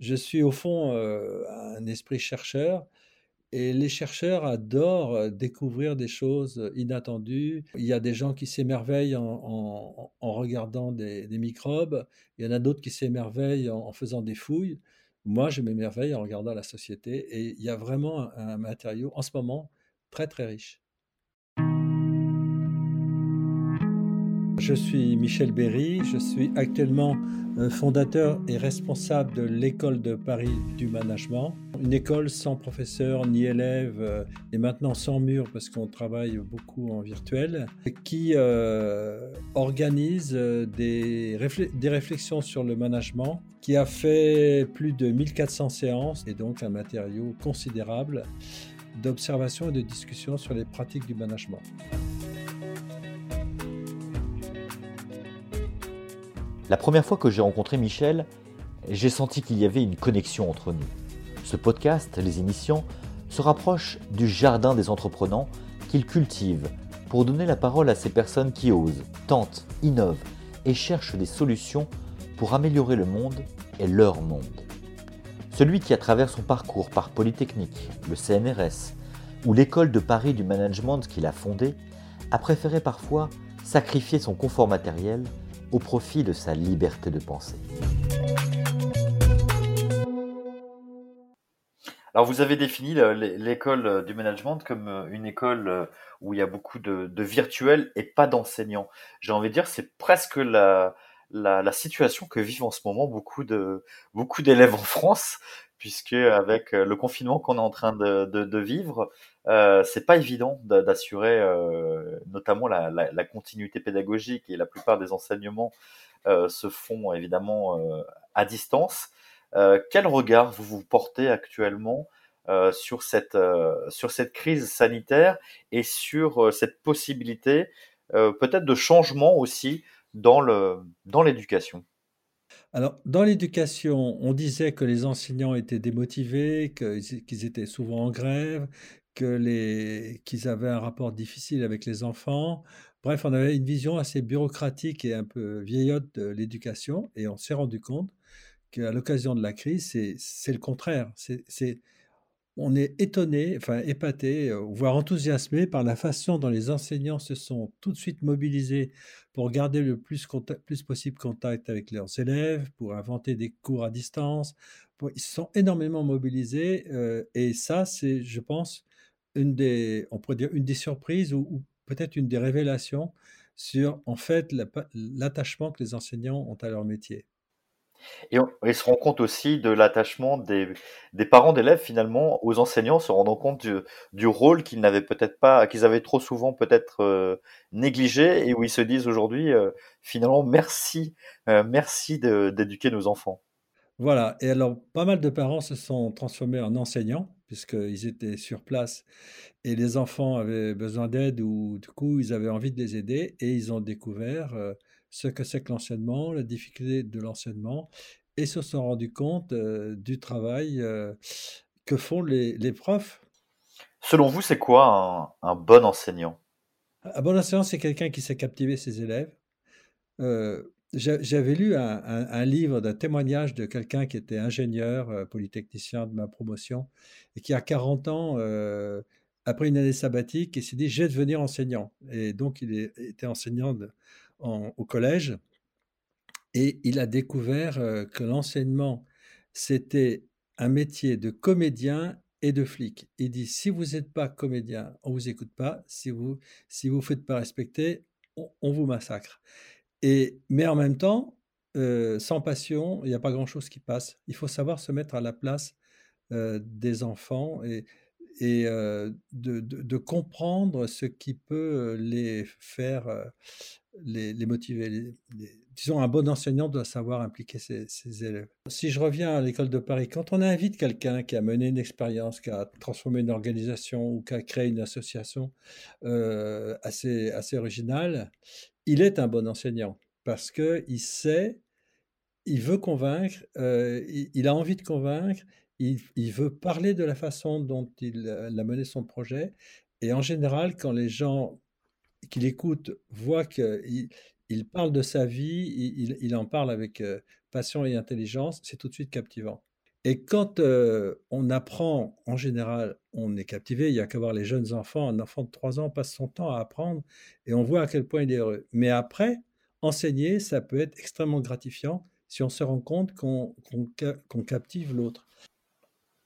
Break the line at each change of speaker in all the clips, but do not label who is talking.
Je suis au fond un esprit chercheur et les chercheurs adorent découvrir des choses inattendues. Il y a des gens qui s'émerveillent en, regardant des, microbes, il y en a d'autres qui s'émerveillent en, faisant des fouilles. Moi, je m'émerveille en regardant la société et il y a vraiment un matériau en ce moment très très riche. Je suis Michel Berry, je suis actuellement euh, fondateur et responsable de l'école de Paris du management, une école sans professeur ni élèves euh, et maintenant sans mur parce qu'on travaille beaucoup en virtuel, qui euh, organise des, des réflexions sur le management, qui a fait plus de 1400 séances et donc un matériau considérable d'observation et de discussion sur les pratiques du management.
La première fois que j'ai rencontré Michel, j'ai senti qu'il y avait une connexion entre nous. Ce podcast, Les Initiants, se rapproche du jardin des entreprenants qu'il cultive pour donner la parole à ces personnes qui osent, tentent, innovent et cherchent des solutions pour améliorer le monde et leur monde. Celui qui, à travers son parcours par Polytechnique, le CNRS ou l'école de Paris du management qu'il a fondée, a préféré parfois sacrifier son confort matériel au profit de sa liberté de penser. Alors vous avez défini l'école du management comme euh, une école euh, où il y a beaucoup de, virtuels et pas d'enseignants. J'ai envie de dire c'est presque la, la, situation que vivent en ce moment beaucoup de beaucoup d'élèves en France, puisque avec euh, le confinement qu'on est en train de, vivre, euh, c'est pas évident d'assurer euh, notamment la, continuité pédagogique et la plupart des enseignements se font évidemment à distance. Quel regard vous vous portez actuellement sur cette sur cette crise sanitaire et sur cette possibilité peut-être de changement aussi dans le dans l'éducation?
Alors, dans l'éducation, on disait que les enseignants étaient démotivés, qu'ils étaient souvent en grève, qu'ils avaient un rapport difficile avec les enfants. Bref, on avait une vision assez bureaucratique et un peu vieillotte de l'éducation et on s'est rendu compte qu'à l'occasion de la crise, c'est le contraire. C'est on est étonné, enfin épaté, euh, voire enthousiasmé par la façon dont les enseignants se sont tout de suite mobilisés pour garder le plus, possible contact avec leurs élèves, pour inventer des cours à distance. ils se sont énormément mobilisés euh, et ça, c'est, je pense, une des, on pourrait dire une des surprises ou, peut-être une des révélations sur en fait l'attachement que les enseignants ont à leur métier.
Et on, ils se rend compte aussi de l'attachement des, parents d'élèves finalement aux enseignants, se rendant compte du, du rôle qu'ils n'avaient peut-être pas, qu'ils avaient trop souvent peut-être euh, négligé, et où ils se disent aujourd'hui euh, finalement merci, euh, merci d'éduquer nos enfants.
Voilà. Et alors pas mal de parents se sont transformés en enseignants puisqu'ils étaient sur place et les enfants avaient besoin d'aide ou du coup ils avaient envie de les aider et ils ont découvert euh, ce que c'est que l'enseignement, la difficulté de l'enseignement et se sont rendus compte euh, du travail euh, que font les, profs.
Selon vous, c'est quoi un, bon enseignant?
Un bon enseignant, c'est quelqu'un qui sait captiver ses élèves. J'avais lu un, livre d'un témoignage de quelqu'un qui était ingénieur, euh, polytechnicien de ma promotion, et qui a 40 ans, euh, après une année sabbatique, et s'est dit, je vais devenir enseignant. Et donc, il était enseignant au collège, et il a découvert euh, que l'enseignement, c'était un métier de comédien et de flic. Il dit, si vous n'êtes pas comédien, on ne vous écoute pas. Si vous si vous faites pas respecter, on vous massacre. Et, mais en même temps, sans passion, il n'y a pas grand-chose qui passe. Il faut savoir se mettre à la place des enfants et, et de, comprendre ce qui peut les faire, les, motiver. disons, un bon enseignant doit savoir impliquer ses, élèves. Si je reviens à l'école de Paris, quand on invite quelqu'un qui a mené une expérience, qui a transformé une organisation ou qui a créé une association assez, assez originale, il est un bon enseignant parce qu'il sait, il veut convaincre, il, a envie de convaincre, il, veut parler de la façon dont il, a mené son projet. Et en général, quand les gens qui l'écoutent voient qu'il il parle de sa vie, il, en parle avec euh, passion et intelligence, c'est tout de suite captivant. Et quand on apprend, en général, on est captivé. Il y a qu'à voir les jeunes enfants. Un enfant de 3 ans passe son temps à apprendre et on voit à quel point il est heureux. Mais après, enseigner, ça peut être extrêmement gratifiant si on se rend compte qu'on captive l'autre.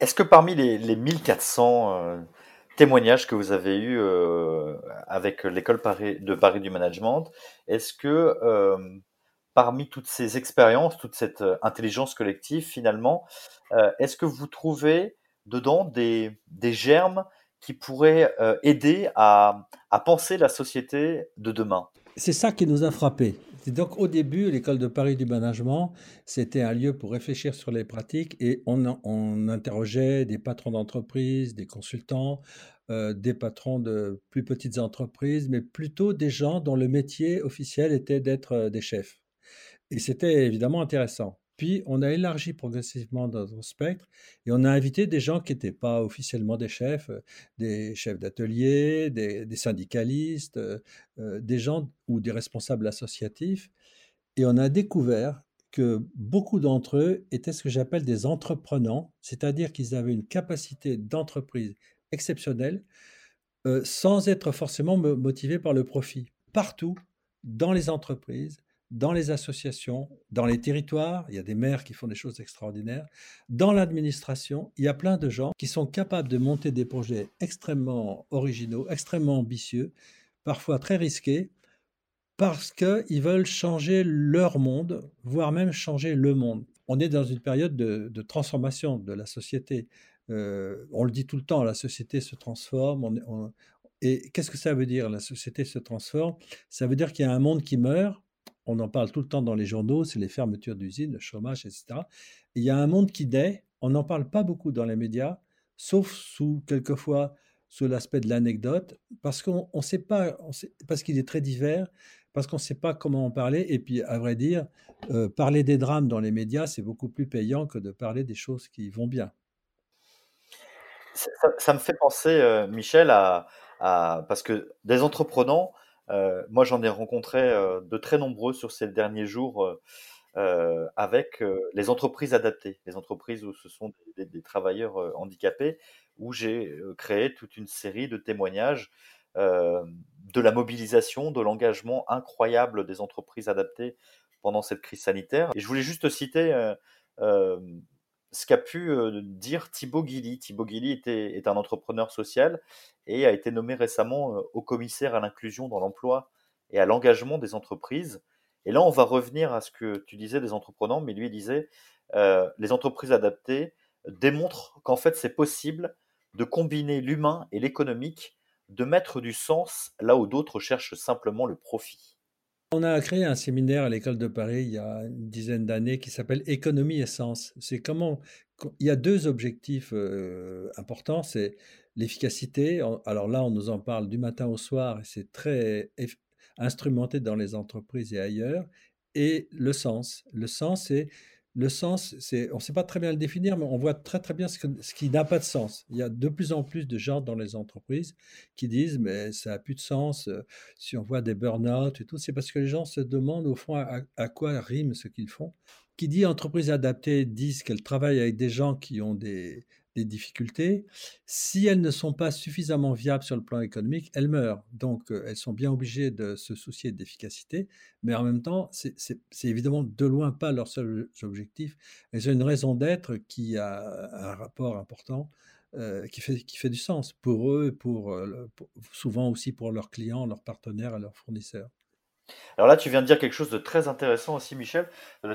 Est-ce que parmi les, les 1400 témoignages que vous avez eus euh, avec l'école de Paris du management, est-ce que euh, parmi toutes ces expériences, toute cette euh, intelligence collective, finalement, est-ce que vous trouvez dedans des, germes qui pourraient aider à, à penser la société de demain?
C'est ça qui nous a frappés. Donc au début, l'école de Paris du management, c'était un lieu pour réfléchir sur les pratiques et on, interrogeait des patrons d'entreprise, des consultants, euh, des patrons de plus petites entreprises, mais plutôt des gens dont le métier officiel était d'être euh, des chefs. Et c'était évidemment intéressant. Puis on a élargi progressivement notre spectre et on a invité des gens qui n'étaient pas officiellement des chefs, euh, des chefs d'atelier, des, syndicalistes, euh, euh, des gens ou des responsables associatifs. Et on a découvert que beaucoup d'entre eux étaient ce que j'appelle des entreprenants, c'est-à-dire qu'ils avaient une capacité d'entreprise exceptionnelle sans être forcément motivés par le profit. Partout, dans les entreprises, dans les associations, dans les territoires, il y a des maires qui font des choses extraordinaires, dans l'administration, il y a plein de gens qui sont capables de monter des projets extrêmement originaux, extrêmement ambitieux, parfois très risqués, parce qu'ils veulent changer leur monde, voire même changer le monde. On est dans une période de, transformation de la société. Euh, on le dit tout le temps, la société se transforme. et qu'est-ce que ça veut dire, la société se transforme? Ça veut dire qu'il y a un monde qui meurt, on en parle tout le temps dans les journaux, c'est les fermetures d'usines, le chômage, etc. il y a un monde qui naît, on n'en parle pas beaucoup dans les médias, sauf sous quelquefois sous l'aspect de l'anecdote, parce qu'on ne sait pas, parce qu'il est très divers, parce qu'on ne sait pas comment en parler. Et puis, à vrai dire, euh, parler des drames dans les médias, c'est beaucoup plus payant que de parler des choses qui vont bien.
Ça, me fait penser, euh, Michel, à, parce que des entrepreneurs, moi, j'en ai rencontré euh, de très nombreux sur ces derniers jours euh, avec les entreprises adaptées, les entreprises où ce sont des, travailleurs handicapés, où j'ai créé toute une série de témoignages de la mobilisation, de l'engagement incroyable des entreprises adaptées pendant cette crise sanitaire. Et je voulais juste citer ce qu'a pu dire Thibaut Guilly. Thibaut Guilly est un entrepreneur social et a été nommé récemment au commissaire à l'inclusion dans l'emploi et à l'engagement des entreprises. Et là, on va revenir à ce que tu disais des entrepreneurs, mais lui il disait les entreprises adaptées démontrent qu'en fait c'est possible de combiner l'humain et l'économique, de mettre du sens là où d'autres cherchent simplement le profit.
On a créé un séminaire à l'école de Paris il y a une dizaine d'années qui s'appelle Économie et sens. C'est comment il y a deux objectifs euh, importants, c'est l'efficacité. Alors là, on nous en parle du matin au soir c'est très instrumenté dans les entreprises et ailleurs. Et le sens. Le sens, c'est le sens, on ne sait pas très bien le définir, mais on voit très très bien ce, qui n'a pas de sens. Il y a de plus en plus de gens dans les entreprises qui disent mais ça n'a plus de sens. Euh, si on voit des burn-out et tout, c'est parce que les gens se demandent au fond à quoi rime ce qu'ils font. Qui dit entreprise adaptée disent qu'elle travaille avec des gens qui ont des, des difficultés. Si elles ne sont pas suffisamment viables sur le plan économique, elles meurent. Donc, euh, elles sont bien obligées de se soucier d'efficacité, mais en même temps, c'est évidemment de loin pas leur seul objectif. Elles ont une raison d'être qui a un rapport important, euh, qui, fait, qui fait du sens pour eux, pour, euh, pour, souvent aussi pour leurs clients, leurs partenaires et leurs fournisseurs.
Alors là, tu viens de dire quelque chose de très intéressant aussi, Michel.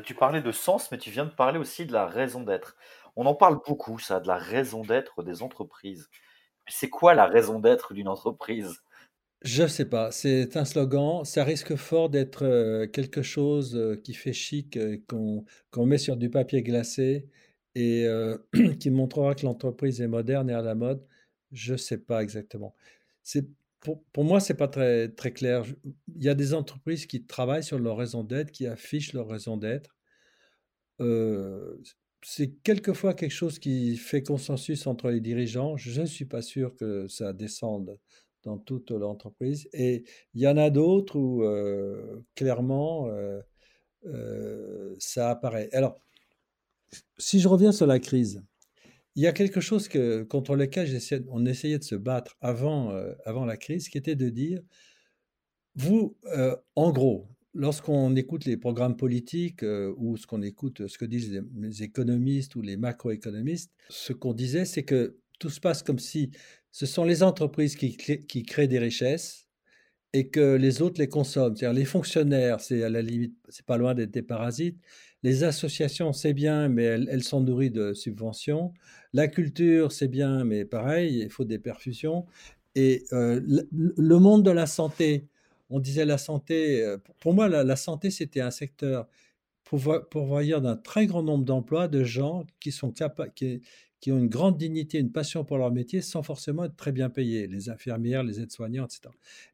Tu parlais de sens, mais tu viens de parler aussi de la raison d'être. On en parle beaucoup, ça, de la raison d'être des entreprises. C'est quoi la raison d'être d'une entreprise?
Je ne sais pas. C'est un slogan. Ça risque fort d'être euh, quelque chose euh, qui fait chic, euh, qu'on met sur du papier glacé et qui montrera que l'entreprise est moderne et à la mode. Je ne sais pas exactement. Pour, pour, moi, c'est pas très, clair. Il y a des entreprises qui travaillent sur leur raison d'être, qui affichent leur raison d'être. C'est quelquefois quelque chose qui fait consensus entre les dirigeants. Je ne suis pas sûr que ça descende dans toute l'entreprise. Et il y en a d'autres où euh, clairement euh, ça apparaît. Alors, si je reviens sur la crise, il y a quelque chose que, contre lequel on essayait de se battre avant, euh, avant la crise, qui était de dire, vous, euh, en gros, lorsqu'on écoute les programmes politiques euh, ou ce qu'on écoute, ce que disent les, économistes ou les macroéconomistes, ce qu'on disait, c'est que tout se passe comme si ce sont les entreprises qui, créent des richesses et que les autres les consomment. C'est-à-dire les fonctionnaires, c'est à la limite, c'est pas loin d'être des parasites. Les associations, c'est bien, mais elles, sont nourries de subventions. La culture, c'est bien, mais pareil, il faut des perfusions. Et euh, le, monde de la santé, on disait la santé, euh, pour moi, la, santé, c'était un secteur pourvoyeur d'un très grand nombre d'emplois de gens qui sont qui, qui ont une grande dignité, une passion pour leur métier sans forcément être très bien payés, les infirmières, les aides-soignants, etc.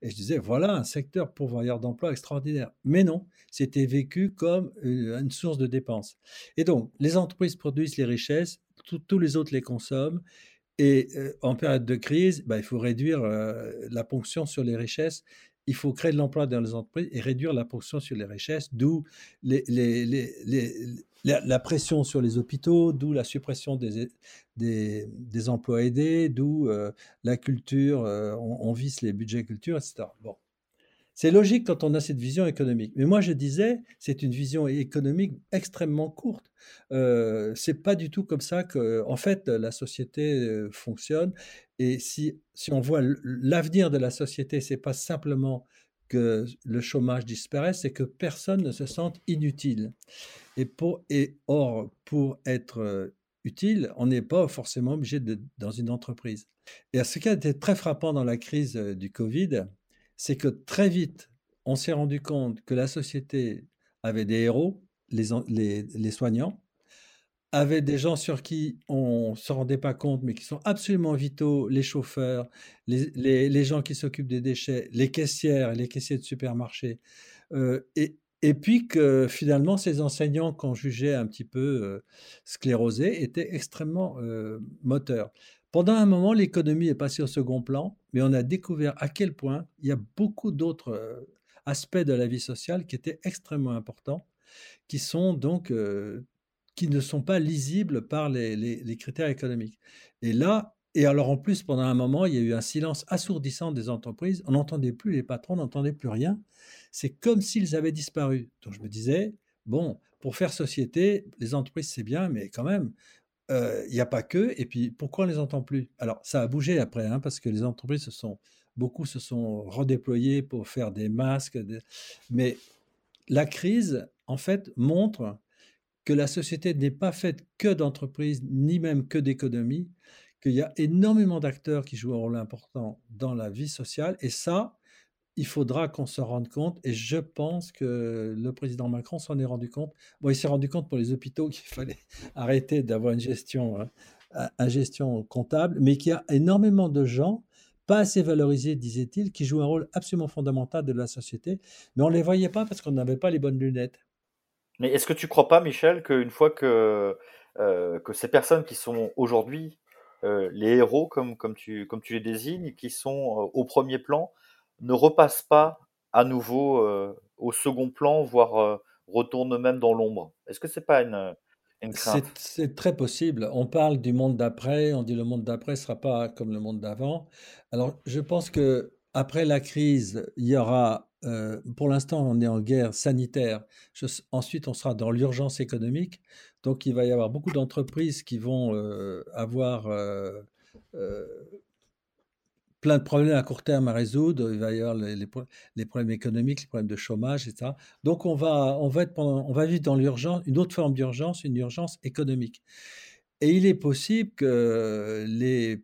Et je disais, voilà un secteur pourvoyeur d'emplois extraordinaire. Mais non, c'était vécu comme une source de dépenses. Et donc, les entreprises produisent les richesses, tous les autres les consomment, et euh, en période de crise, bah, il faut réduire euh, la ponction sur les richesses il faut créer de l'emploi dans les entreprises et réduire la ponction sur les richesses, d'où la, pression sur les hôpitaux, d'où la suppression des, des, emplois aidés, d'où euh, la culture, euh, on, vise les budgets culture, etc. Bon. C'est logique quand on a cette vision économique. Mais moi, je disais, c'est une vision économique extrêmement courte. Euh, c'est pas du tout comme ça que, en fait, la société euh, fonctionne. Et si, si on voit l'avenir de la société, c'est pas simplement que le chômage disparaisse, c'est que personne ne se sente inutile. Et, pour, et or, pour être euh, utile, on n'est pas forcément obligé de dans une entreprise. Et ce qui a été très frappant dans la crise euh, du Covid, c'est que très vite, on s'est rendu compte que la société avait des héros, les, soignants, avait des gens sur qui on ne se rendait pas compte, mais qui sont absolument vitaux, les chauffeurs, les, gens qui s'occupent des déchets, les caissières, les caissiers de supermarché. Euh, et, et puis que finalement, ces enseignants qu'on jugeait un petit peu euh, sclérosés étaient extrêmement euh, moteurs. Pendant un moment, l'économie est passée au second plan, mais on a découvert à quel point il y a beaucoup d'autres aspects de la vie sociale qui étaient extrêmement importants, qui sont donc qui ne sont pas lisibles par les, critères économiques. Et là, et alors en plus, pendant un moment, il y a eu un silence assourdissant des entreprises. On n'entendait plus les patrons, on n'entendait plus rien. C'est comme s'ils avaient disparu. Donc je me disais, bon, pour faire société, les entreprises, c'est bien, mais quand même, euh, il n'y a pas que. Et puis, pourquoi on les entend plus? Alors, ça a bougé après, hein, parce que les entreprises se sont, beaucoup se sont redéployées pour faire des masques. Mais la crise, en fait, montre que la société n'est pas faite que d'entreprises, ni même que d'économies, qu'il y a énormément d'acteurs qui jouent un rôle important dans la vie sociale. Et ça, il faudra qu'on se rende compte. Et je pense que le président Macron s'en est rendu compte. Bon, il s'est rendu compte pour les hôpitaux qu'il fallait arrêter d'avoir une gestion, hein, une gestion comptable, mais qu'il y a énormément de gens pas assez valorisés, disait-il, qui jouent un rôle absolument fondamental de la société, mais on ne les voyait pas parce qu'on n'avait pas les bonnes lunettes.
Mais est-ce que tu crois pas, Michel, qu'une fois que, euh, que ces personnes qui sont aujourd'hui euh, les héros, comme, comme, tu, comme tu les désignes, qui sont euh, au premier plan, ne repassent pas à nouveau au second plan, voire retournent même dans l'ombre Est-ce que c'est pas une, une crainte?
C'est très possible. On parle du monde d'après, on dit le monde d'après ne sera pas comme le monde d'avant. Alors, je pense que après la crise, il y aura euh, pour l'instant, on est en guerre sanitaire. ensuite, on sera dans l'urgence économique. Donc, il va y avoir beaucoup d'entreprises qui vont euh, avoir euh, plein de problèmes à court terme à résoudre. Il va y avoir les, problèmes économiques, les problèmes de chômage, etc. Donc, on va, on va, être on va vivre dans l'urgence, une autre forme d'urgence, une urgence économique. Et il est possible que les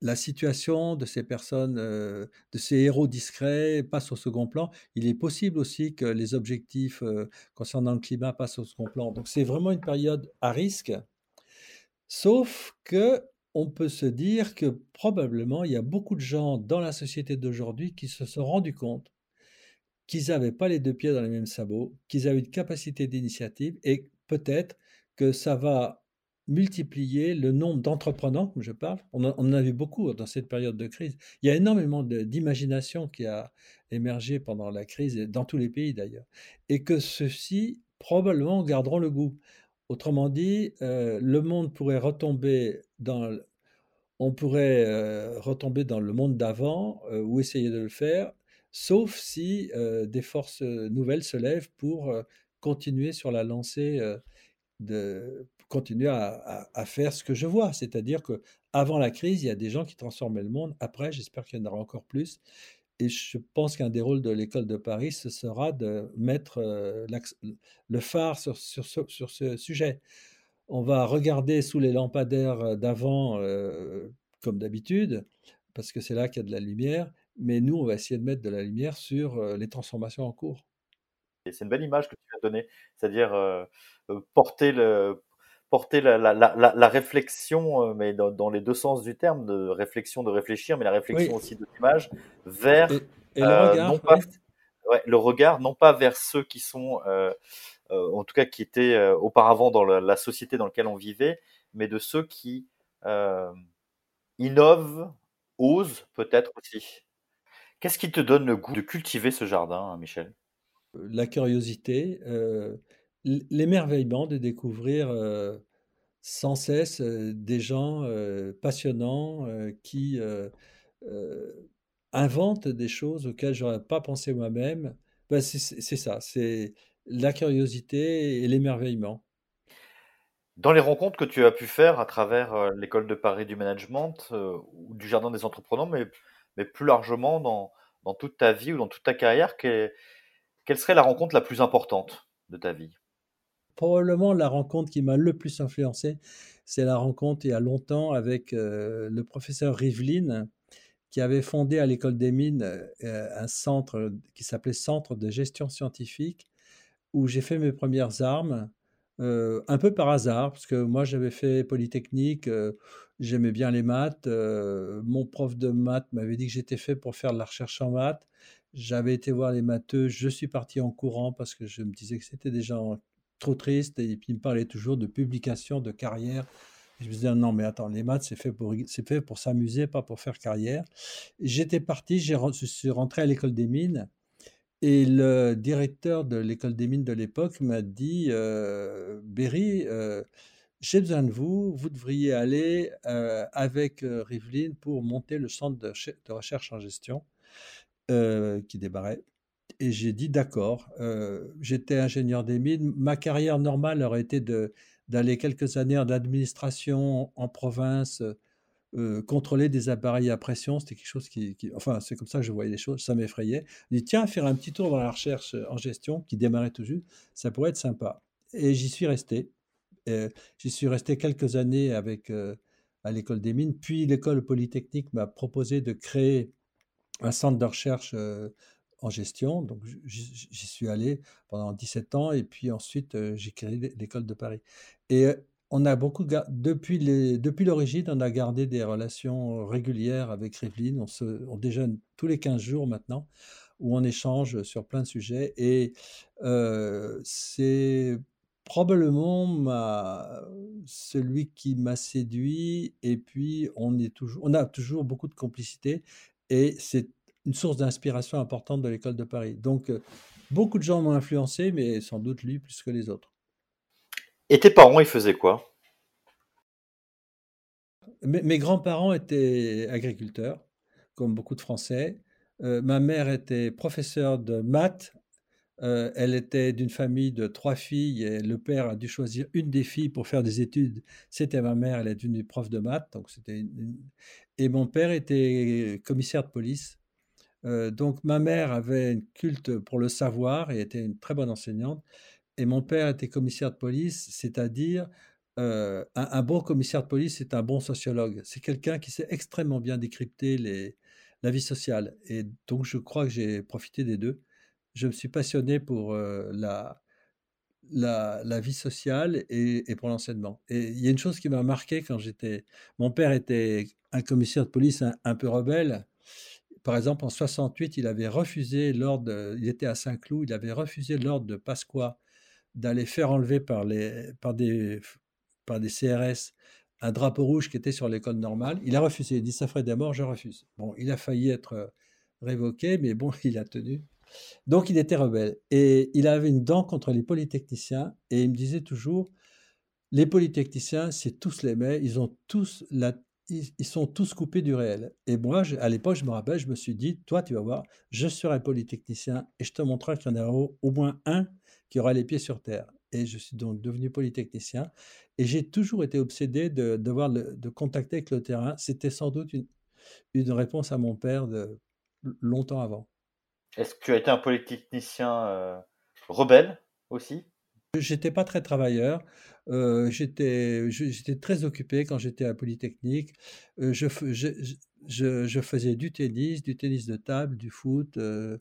la situation de ces personnes, euh, de ces héros discrets passe au second plan. Il est possible aussi que les objectifs euh, concernant le climat passent au second plan. Donc c'est vraiment une période à risque. Sauf que on peut se dire que probablement il y a beaucoup de gens dans la société d'aujourd'hui qui se sont rendus compte qu'ils n'avaient pas les deux pieds dans les mêmes sabots, qu'ils avaient une capacité d'initiative et peut-être que ça va multiplier le nombre d'entrepreneurs, comme je parle. On, en a vu beaucoup dans cette période de crise. Il y a énormément d'imagination qui a émergé pendant la crise, dans tous les pays d'ailleurs. Et que ceux-ci, probablement, garderont le goût. Autrement dit, le monde pourrait retomber dans on dans le monde d'avant ou essayer de le faire, sauf si des forces nouvelles se lèvent pour continuer sur la lancée de continuer à, faire ce que je vois. C'est-à-dire que avant la crise, il y a des gens qui transformaient le monde. Après, j'espère qu'il y en aura encore plus. Et je pense qu'un des rôles de l'école de Paris, ce sera de mettre le phare sur, sur, ce sujet on va regarder sous les lampadaires d'avant, comme d'habitude, parce que c'est là qu'il y a de la lumière, mais nous, on va essayer de mettre de la lumière sur les transformations en cours.
C'est une belle image que tu as donnée, c'est-à-dire porter, le, porter la, réflexion, mais dans, les deux sens du terme, de réflexion, de réfléchir, mais la réflexion aussi de l'image, vers
le regard,
non pas, le regard, non pas vers ceux qui sont euh, en tout cas qui étaient euh, auparavant dans la, société dans laquelle on vivait, mais de ceux qui euh, innovent, osent peut-être aussi. Qu'est-ce qui te donne le goût de cultiver ce jardin, hein, Michel?
La curiosité, l'émerveillement de découvrir sans cesse des gens passionnants qui inventent des choses auxquelles je n'aurais pas pensé moi-même. Ben, c'est ça, c'est la curiosité et l'émerveillement.
Dans les rencontres que tu as pu faire à travers l'école de Paris du management ou du jardin des entrepreneurs, mais, mais plus largement dans, dans, toute ta vie ou dans toute ta carrière, quelle serait la rencontre la plus importante de ta vie?
Probablement la rencontre qui m'a le plus influencé, c'est la rencontre il y a longtemps avec euh, le professeur Rivlin, qui avait fondé à l'école des mines un centre qui s'appelait Centre de gestion scientifique où j'ai fait mes premières armes, un peu par hasard, parce que moi j'avais fait Polytechnique, j'aimais bien les maths. mon prof de maths m'avait dit que j'étais fait pour faire de la recherche en maths. J'avais été voir les matheux, je suis parti en courant parce que je me disais que c'était des gens trop tristes et puis ils me parlaient toujours de publication, de carrière. je me disais non mais attends, les maths c'est fait pour c'est fait pour s'amuser, pas pour faire carrière. J'étais parti, je suis rentré à l'école des mines et le directeur de l'école des mines de l'époque m'a dit euh, Berry, euh, j'ai besoin de vous, vous devriez aller euh, avec Rivlin pour monter le centre de, recherche en gestion qui débarrait. Et j'ai dit d'accord. J'étais ingénieur des mines. Ma carrière normale aurait été d'aller quelques années en administration en province euh, contrôler des appareils à pression, c'était quelque chose qui, enfin, c'est comme ça que je voyais les choses, ça m'effrayait. Je dit, tiens, faire un petit tour dans la recherche euh, en gestion, qui démarrait tout juste, ça pourrait être sympa. Et j'y suis resté. j'y suis resté quelques années avec, euh, à l'école des mines. Puis l'école polytechnique m'a proposé de créer un centre de recherche en gestion. Donc j'y suis allé pendant 17 ans et puis ensuite j'ai créé l'école de Paris. Et on a beaucoup depuis les depuis l'origine, on a gardé des relations régulières avec Rivlin. On se on déjeune tous les 15 jours maintenant, où on échange sur plein de sujets et c'est probablement ma celui qui m'a séduit et puis on est toujours on a toujours beaucoup de complicité et c'est une source d'inspiration importante de l'école de Paris. Donc beaucoup de gens m'ont influencé, mais sans doute lui plus que les autres.
Et tes parents, ils faisaient quoi?
Mes, grands-parents étaient agriculteurs, comme beaucoup de Français. Euh, ma mère était professeure de maths. Euh, elle était d'une famille de trois filles et le père a dû choisir une des filles pour faire des études. C'était ma mère, elle est devenue prof de maths. Donc c'était Et mon père était commissaire de police. Donc ma mère avait une culte pour le savoir et était une très bonne enseignante. Et mon père était commissaire de police, c'est-à-dire un, bon commissaire de police, c'est un bon sociologue. C'est quelqu'un qui sait extrêmement bien décrypter la vie sociale. Et donc, je crois que j'ai profité des deux. Je me suis passionné pour la, vie sociale et, pour l'enseignement. Et il y a une chose qui m'a marqué quand j'étais... Mon père était un commissaire de police un, peu rebelle. Par exemple, en 68, il avait refusé l'ordre, il était à Saint-Cloud, il avait refusé l'ordre de Pasqua d'aller faire enlever par, les, par, des, par des CRS un drapeau rouge qui était sur l'école normale. Il a refusé. Il dit ça ferait des morts, je refuse. Bon, il a failli être euh, révoqué, mais bon, il a tenu. Donc il était rebelle. Et il avait une dent contre les polytechniciens. Et il me disait toujours les polytechniciens, c'est tous les mêmes, ils ont tous la ils, sont tous coupés du réel. Et moi, à l'époque, je me rappelle, je me suis dit, toi, tu vas voir, je serai polytechnicien et je te montrerai qu'il y en a au, moins un qui aura les pieds sur terre. Et je suis donc devenu polytechnicien. Et j'ai toujours été obsédé de devoir de contacter avec le terrain. C'était sans doute une, une réponse à mon père de longtemps avant.
Est-ce que tu as été un polytechnicien euh, rebelle aussi?
J'étais pas très travailleur. Euh, j'étais, très occupé quand j'étais à Polytechnique. Euh, je, faisais du tennis, du tennis de table, du foot. Euh,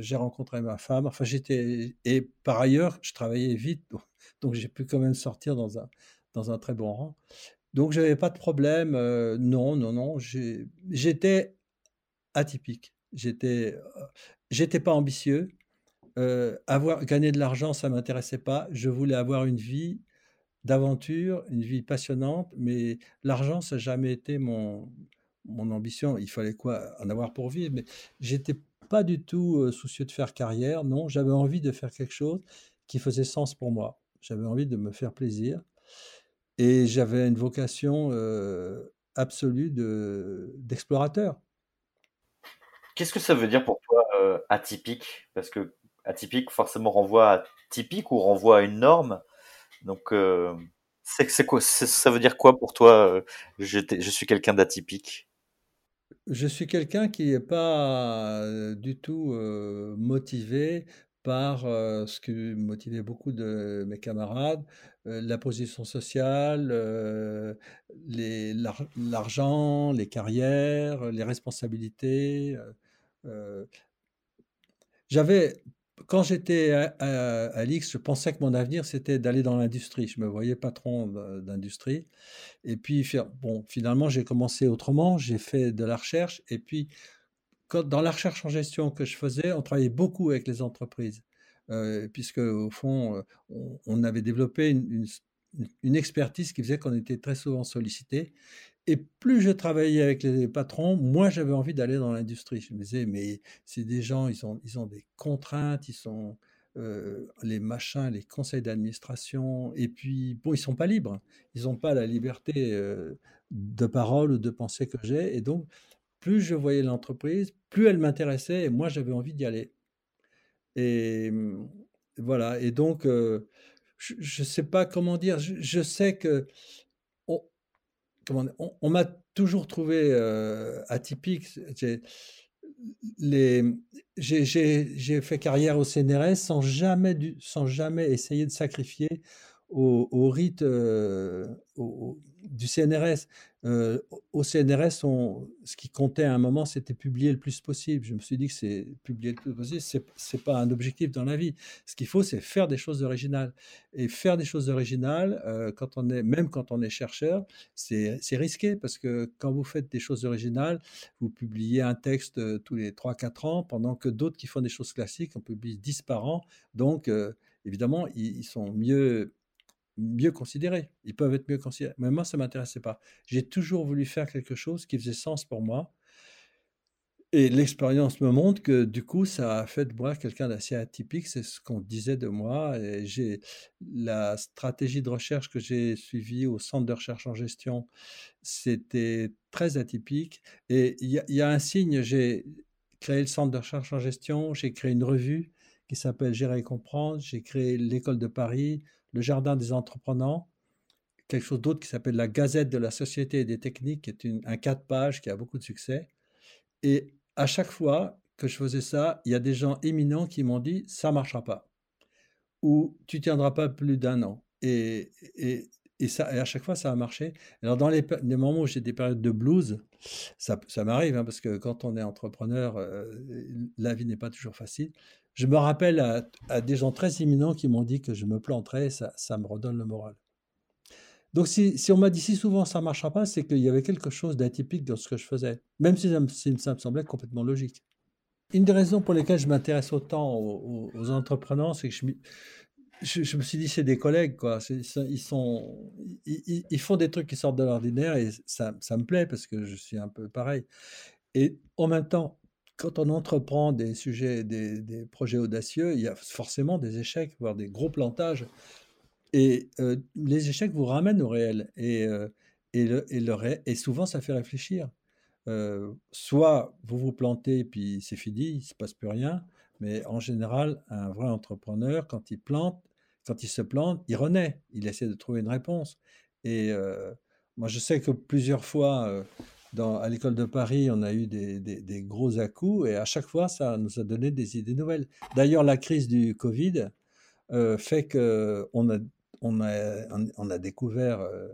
j'ai rencontré ma femme. Enfin, j'étais et par ailleurs, je travaillais vite, donc j'ai pu quand même sortir dans un dans un très bon rang. Donc j'avais pas de problème. non, non, non. J'étais atypique. J'étais, j'étais pas ambitieux avoir gagné de l'argent, ça m'intéressait pas. Je voulais avoir une vie d'aventure, une vie passionnante, mais l'argent, ça n'a jamais été mon, mon ambition. Il fallait quoi En avoir pour vivre, mais j'étais pas du tout soucieux de faire carrière. Non, j'avais envie de faire quelque chose qui faisait sens pour moi. J'avais envie de me faire plaisir et j'avais une vocation absolue de d'explorateur.
Qu'est-ce que ça veut dire pour toi atypique? Parce que atypique forcément renvoie à typique ou renvoie à une norme. Donc, euh, c'est quoi Ça veut dire quoi pour toi euh, je, suis quelqu'un d'atypique?
Je suis quelqu'un qui n'est pas euh, du tout motivé par ce qui motivait beaucoup de mes camarades, la position sociale, l'argent, les carrières, les responsabilités. J'avais quand j'étais à, l'X, je pensais que mon avenir, c'était d'aller dans l'industrie. Je me voyais patron d'industrie. Et puis, bon, finalement, j'ai commencé autrement. J'ai fait de la recherche. Et puis, dans la recherche en gestion que je faisais, on travaillait beaucoup avec les entreprises. Euh, puisque, au fond, euh, on, avait développé une, une expertise qui faisait qu'on était très souvent sollicité. Et plus je travaillais avec les patrons, moins j'avais envie d'aller dans l'industrie. Je me disais, mais c'est des gens, ils ont, ils ont des contraintes, ils sont euh, les machins, les conseils d'administration, et puis, bon, ils sont pas libres. Ils n'ont pas la liberté euh, de parole ou de pensée que j'ai. Et donc, plus je voyais l'entreprise, plus elle m'intéressait, et moi, j'avais envie d'y aller. Et voilà. Et donc, euh, je ne sais pas comment dire. Je sais que on, m'a toujours trouvé atypique. J'ai fait carrière au CNRS sans jamais, sans jamais essayer de sacrifier au, au rite du CNRS. Euh, au CNRS, ce qui comptait à un moment, c'était publier le plus possible. Je me suis dit que c'est publier le plus possible, c'est, n'est pas un objectif dans la vie. Ce qu'il faut, c'est faire des choses originales. Et faire des choses originales, euh, quand on est, même quand on est chercheur, c'est, risqué parce que quand vous faites des choses originales, vous publiez un texte euh, tous les 3-4 ans, pendant que d'autres qui font des choses classiques, on publie 10 par an. Donc, évidemment, ils sont mieux mieux considérés. Ils peuvent être mieux considérés. Mais moi, ça ne m'intéressait pas. J'ai toujours voulu faire quelque chose qui faisait sens pour moi. Et l'expérience me montre que du coup, ça a fait de moi quelqu'un d'assez atypique. C'est ce qu'on disait de moi. Et j'ai la stratégie de recherche que j'ai suivie au centre de recherche en gestion, c'était très atypique. Et il y, y, a un signe. J'ai créé le centre de recherche en gestion. J'ai créé une revue qui s'appelle Gérer et comprendre. J'ai créé l'école de Paris, le Jardin des entrepreneurs, quelque chose d'autre qui s'appelle la Gazette de la Société et des Techniques, qui est un quatre pages qui a beaucoup de succès. Et à chaque fois que je faisais ça, il y a des gens éminents qui m'ont dit ça marchera pas ou tu tiendras pas plus d'un an. Et, et, et, ça, et à chaque fois, ça a marché. Alors, dans les, moments où j'ai des périodes de blues, ça, ça m'arrive, hein, parce que quand on est entrepreneur, euh, la vie n'est pas toujours facile. Je me rappelle à, des gens très éminents qui m'ont dit que je me planterais, ça, ça me redonne le moral. Donc si, on m'a dit si souvent ça ne marchera pas, c'est qu'il y avait quelque chose d'atypique dans ce que je faisais, même si ça, me semblait complètement logique. Une des raisons pour lesquelles je m'intéresse autant aux, entrepreneurs, c'est que je, me suis dit c'est des collègues, quoi. Ils, font des trucs qui sortent de l'ordinaire et ça me plaît parce que je suis un peu pareil. Et en même temps, quand on entreprend des sujets, des, projets audacieux, il y a forcément des échecs, voire des gros plantages. Et les échecs vous ramènent au réel. Et, le, et, et souvent, ça fait réfléchir. soit vous vous plantez, puis c'est fini, il ne se passe plus rien. Mais en général, un vrai entrepreneur, quand il plante, quand il se plante, il renaît, il essaie de trouver une réponse. Et moi, je sais que plusieurs fois, dans, à l'école de Paris, on a eu des, gros à-coups, et à chaque fois, ça nous a donné des idées nouvelles. D'ailleurs, la crise du Covid fait qu'on a découvert, euh,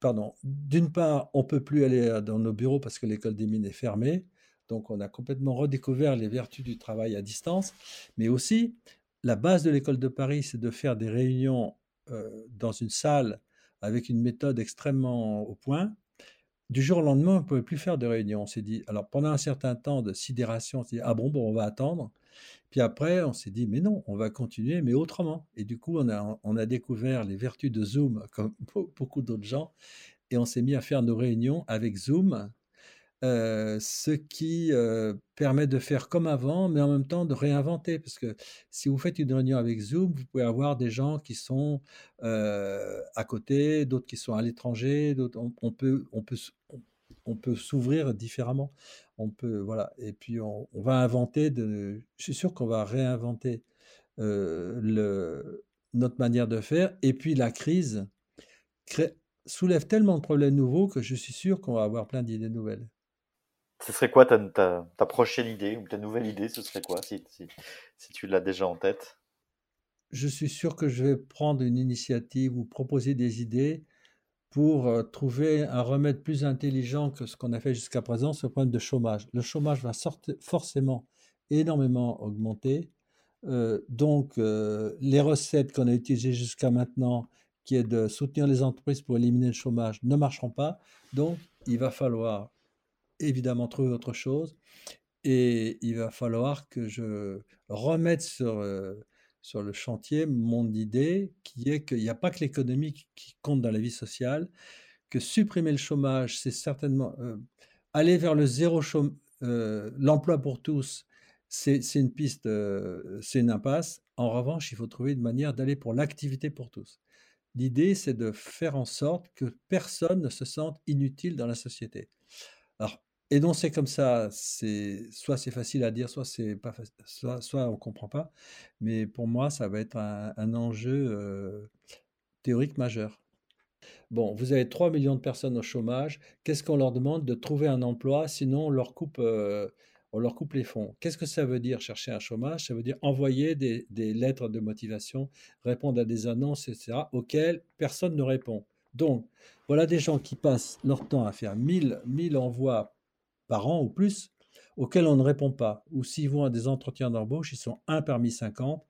pardon, d'une part, on peut plus aller euh, dans nos bureaux parce que l'école des mines est fermée, donc on a complètement redécouvert les vertus du travail à distance, mais aussi la base de l'école de Paris, c'est de faire des réunions euh, dans une salle avec une méthode extrêmement au point. Du jour au lendemain, on ne pouvait plus faire de réunions. On s'est dit, alors pendant un certain temps de sidération, on s'est dit, ah bon, bon, on va attendre. Puis après, on s'est dit, mais non, on va continuer, mais autrement. Et du coup, on a, on a découvert les vertus de Zoom, comme beaucoup d'autres gens, et on s'est mis à faire nos réunions avec Zoom, euh, ce qui euh, permet de faire comme avant, mais en même temps de réinventer. Parce que si vous faites une réunion avec Zoom, vous pouvez avoir des gens qui sont euh, à côté, d'autres qui sont à l'étranger, d'autres. On, peut, on peut, on peut s'ouvrir différemment. On peut, voilà. Et puis, on, va inventer, je suis sûr qu'on va réinventer notre manière de faire. Et puis, la crise soulève tellement de problèmes nouveaux que je suis sûr qu'on va avoir plein d'idées nouvelles.
Ce serait quoi ta, prochaine idée ou ta nouvelle idée Ce serait quoi si, si tu l'as déjà en tête?
Je suis sûr que je vais prendre une initiative ou proposer des idées pour euh, trouver un remède plus intelligent que ce qu'on a fait jusqu'à présent sur le problème de chômage. Le chômage va forcément énormément augmenter. Euh, donc, euh, les recettes qu'on a utilisées jusqu'à maintenant, qui est de soutenir les entreprises pour éliminer le chômage, ne marcheront pas. Donc, il va falloir évidemment trouver autre chose. Et il va falloir que je remette sur sur le chantier mon idée qui est qu'il n'y a pas que l'économie qui compte dans la vie sociale, que supprimer le chômage, c'est certainement euh, aller vers le zéro chômage, euh, l'emploi pour tous, c'est une piste, euh, c'est une impasse. En revanche, il faut trouver une manière d'aller pour l'activité pour tous. L'idée, c'est de faire en sorte que personne ne se sente inutile dans la société. C'est comme ça, c'est soit c'est facile à dire, soit c'est pas soit, on comprend pas. Mais pour moi, ça va être un, enjeu théorique majeur. Bon, vous avez 3 millions de personnes au chômage. Qu'est-ce qu'on leur demande de trouver un emploi? Sinon, on leur coupe, on leur coupe les fonds. Qu'est-ce que ça veut dire chercher un chômage? Ça veut dire envoyer des, lettres de motivation, répondre à des annonces, etc., auxquelles personne ne répond. Donc, voilà des gens qui passent leur temps à faire 1000, 1000 envois par an ou plus auxquels on ne répond pas. Ou s'ils vont à des entretiens d'embauche, ils sont un parmi 50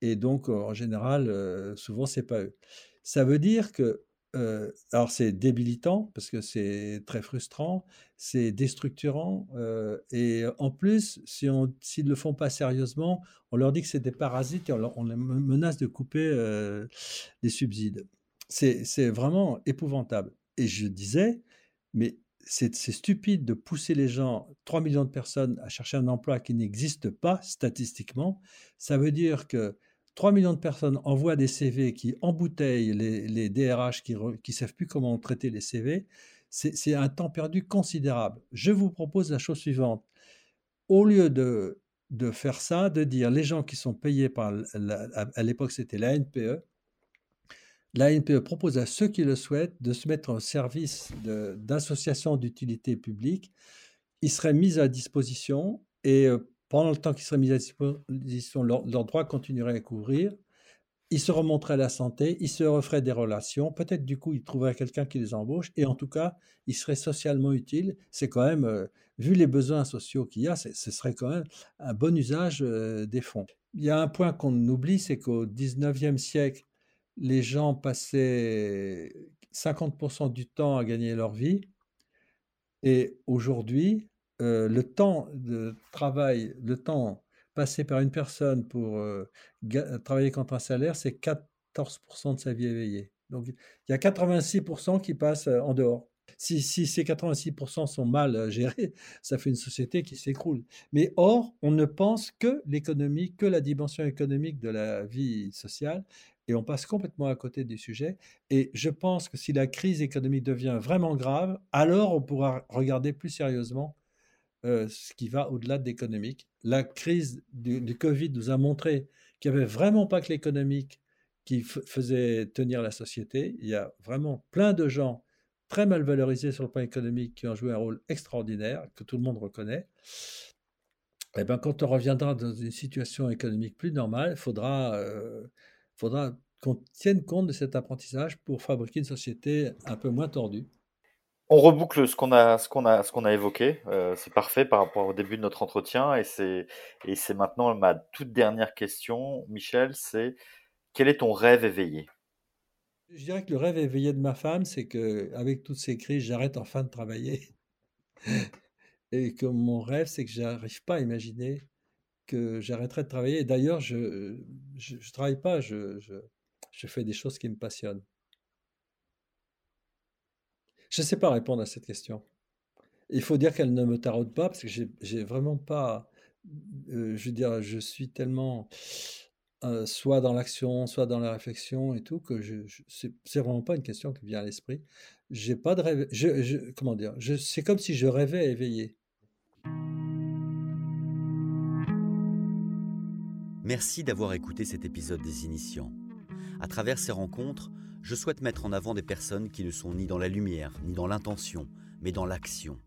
et donc en général, euh, souvent c'est pas eux. Ça veut dire que euh, alors c'est débilitant parce que c'est très frustrant, c'est déstructurant euh, et en plus, si s'ils ne le font pas sérieusement, on leur dit que c'est des parasites et on, on les menace de couper les subsides. C'est vraiment épouvantable. Et je disais, mais c'est stupide de pousser les gens, 3 millions de personnes, à chercher un emploi qui n'existe pas statistiquement. Ça veut dire que 3 millions de personnes envoient des CV qui embouteillent les, DRH qui ne savent plus comment traiter les CV. C'est un temps perdu considérable. Je vous propose la chose suivante. Au lieu de, de faire ça, de dire les gens qui sont payés par, à l'époque c'était la NPE, L'ANPE propose à ceux qui le souhaitent de se mettre au service d'associations d'utilité publique. Ils seraient mis à disposition et euh, pendant le temps qu'ils seraient mis à disposition, leurs droits continueraient à couvrir. Ils se remonteraient à la santé, ils se referaient des relations. Peut-être du coup, ils trouveraient quelqu'un qui les embauche et en tout cas, ils seraient socialement utiles. C'est quand même, euh, vu les besoins sociaux qu'il y a, ce serait quand même un bon usage euh, des fonds. Il y a un point qu'on oublie, c'est qu'au 19e siècle, les gens passaient 50% du temps à gagner leur vie. Et aujourd'hui, euh, le temps de travail, le temps passé par une personne pour euh, travailler contre un salaire, c'est 14% de sa vie éveillée. Donc, il y a 86% qui passent euh, en dehors. Si, si, ces 86% sont mal gérés, ça fait une société qui s'écroule. Mais or, on ne pense que l'économie, que la dimension économique de la vie sociale, et on passe complètement à côté du sujet. Et je pense que si la crise économique devient vraiment grave, alors on pourra regarder plus sérieusement euh, ce qui va au-delà de l'économique. La crise du, Covid nous a montré qu'il n'y avait vraiment pas que l'économique qui faisait tenir la société. Il y a vraiment plein de gens très mal valorisés sur le plan économique qui ont joué un rôle extraordinaire, que tout le monde reconnaît. Et eh ben, quand on reviendra dans une situation économique plus normale, il faudra, euh, faudra qu'on tienne compte de cet apprentissage pour fabriquer une société un peu moins tordue.
On reboucle ce qu'on a, ce qu'on a, ce qu'on a évoqué. Euh, c'est parfait par rapport au début de notre entretien et c'est, et c'est maintenant ma toute dernière question, Michel. C'est quel est ton rêve éveillé?
Je dirais que le rêve éveillé de ma femme, c'est que avec toutes ces crises, j'arrête enfin de travailler. Et que mon rêve, c'est que j'arrive pas à imaginer que j'arrêterai de travailler. D'ailleurs, je ne travaille pas, je, je, fais des choses qui me passionnent. Je ne sais pas répondre à cette question. Il faut dire qu'elle ne me taraude pas parce que j'ai vraiment pas. Euh, je veux dire, je suis tellement euh, soit dans l'action, soit dans la réflexion et tout que je, je c'est vraiment pas une question qui vient à l'esprit. J'ai pas de rêve. Je, comment dire C'est comme si je rêvais éveillé.
Merci d'avoir écouté cet épisode des Initiants. À travers ces rencontres, je souhaite mettre en avant des personnes qui ne sont ni dans la lumière, ni dans l'intention, mais dans l'action.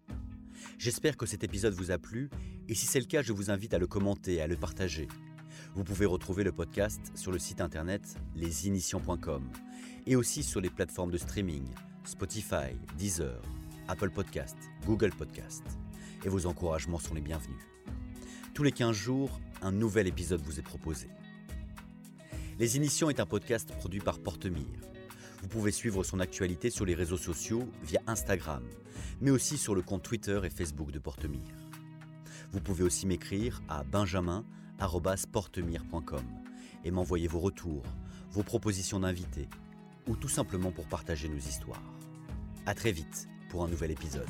J'espère que cet épisode vous a plu, et si c'est le cas, je vous invite à le commenter à le partager. Vous pouvez retrouver le podcast sur le site internet lesinitiants.com et aussi sur les plateformes de streaming Spotify, Deezer, Apple Podcast, Google Podcast. Et vos encouragements sont les bienvenus. Tous les 15 jours, un nouvel épisode vous est proposé. Les Initiants est un podcast produit par Portemire. Vous pouvez suivre son actualité sur les réseaux sociaux via Instagram, mais aussi sur le compte Twitter et Facebook de Portemire. Vous pouvez aussi m'écrire à benjamin.portemire.com et m'envoyer vos retours, vos propositions d'invités ou tout simplement pour partager nos histoires. A très vite pour un nouvel épisode.